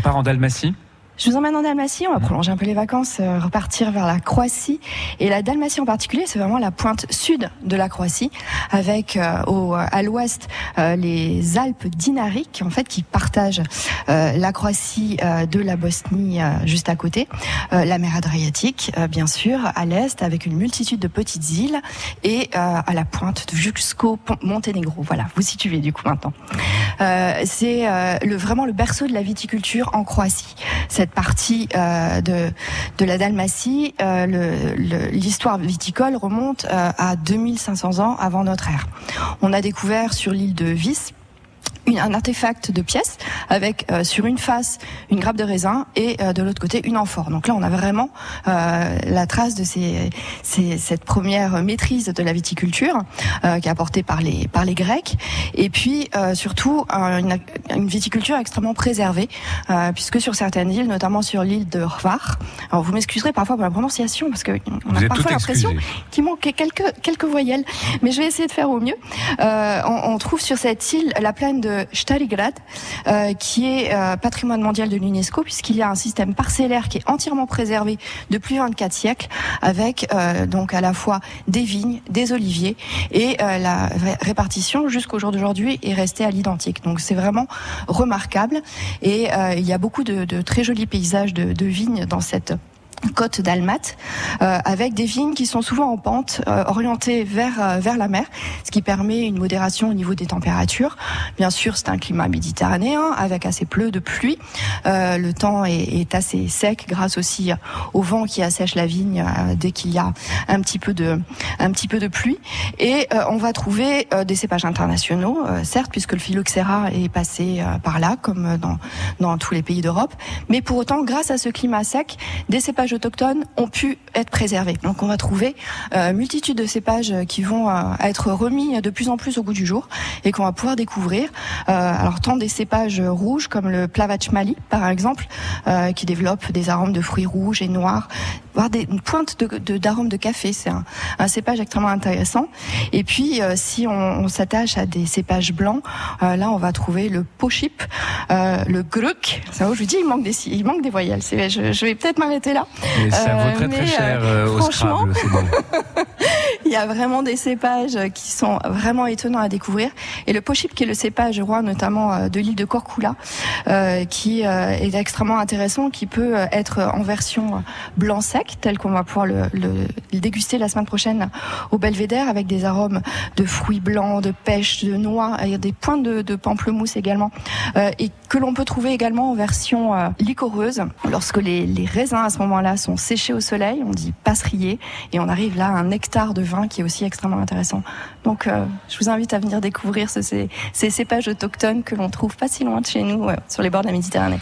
On part en Dalmatie je vous emmène en Dalmatie, on va prolonger un peu les vacances, euh, repartir vers la Croatie. Et la Dalmatie en particulier, c'est vraiment la pointe sud de la Croatie, avec euh, au, à l'ouest euh, les Alpes dinariques, en fait, qui partagent la Croatie de la Bosnie juste à côté, la mer Adriatique, bien sûr, à l'est, avec une multitude de petites îles, et à la pointe jusqu'au Monténégro. Voilà, vous situez du coup maintenant. C'est le, vraiment le berceau de la viticulture en Croatie. Cette partie euh, de, de la Dalmatie, euh, l'histoire viticole remonte euh, à 2500 ans avant notre ère. On a découvert sur l'île de Vis un artefact de pièces avec euh, sur une face une grappe de raisin et euh, de l'autre côté une amphore. Donc là, on a vraiment euh, la trace de ces, ces, cette première maîtrise de la viticulture qui est apportée par les par les Grecs. Et puis surtout une, une, viticulture extrêmement préservée, puisque sur certaines îles, notamment sur l'île de Hvar, alors vous m'excuserez parfois pour la prononciation parce que on a parfois l'impression qu'il manque quelques quelques voyelles, mais je vais essayer de faire au mieux. On, on trouve sur cette île la plaine de Starigrad, euh, qui est euh, patrimoine mondial de l'UNESCO, puisqu'il y a un système parcellaire qui est entièrement préservé depuis 24 siècles, avec euh, donc à la fois des vignes, des oliviers, et la répartition jusqu'au jour d'aujourd'hui est restée à l'identique. Donc c'est vraiment remarquable, et il y a beaucoup de, de très jolis paysages de, de vignes dans cette côte d'Almat, euh, avec des vignes qui sont souvent en pente, euh, orientées vers euh, vers la mer, ce qui permet une modération au niveau des températures. Bien sûr, c'est un climat méditerranéen avec assez peu de pluie. le temps est, est, assez sec grâce aussi au vent qui assèche la vigne dès qu'il y a un petit peu de un petit peu de pluie. Et on va trouver des cépages internationaux, certes, puisque le phylloxéra est passé par là, comme dans dans tous les pays d'Europe. Mais pour autant, grâce à ce climat sec, des cépages autochtones ont pu être préservés. Donc on va trouver euh, multitude de cépages qui vont euh, être remis de plus en plus au goût du jour et qu'on va pouvoir découvrir. Euh, alors tant des cépages rouges comme le Plavach Mali par exemple, euh, qui développe des arômes de fruits rouges et noirs, voire une pointe de, d'arômes de, café. C'est un, cépage extrêmement intéressant. Et puis si on, s'attache à des cépages blancs, là on va trouver le Pochip, le Gruk. Ça, je vous dis, il manque des, il manque des voyelles. Je vais peut-être m'arrêter là. Mais ça vaut très très euh, cher euh, au Scrabble, il y a vraiment des cépages qui sont vraiment étonnants à découvrir. Et le pochip, qui est le cépage roi notamment euh, de l'île de Korkula, qui est extrêmement intéressant, qui peut être en version blanc sec, tel qu'on va pouvoir le, le, déguster la semaine prochaine au Belvédère, avec des arômes de fruits blancs, de pêche, de noix, des pointes de, de pamplemousse également, et que l'on peut trouver également en version licoreuse, lorsque les, les raisins à ce moment-là sont séchés au soleil, on dit passeриer, et on arrive là à un hectare de vin qui est aussi extrêmement intéressant. Donc euh, je vous invite à venir découvrir ces, cépages autochtones que l'on trouve pas si loin de chez nous, euh, sur les bords de la Méditerranée.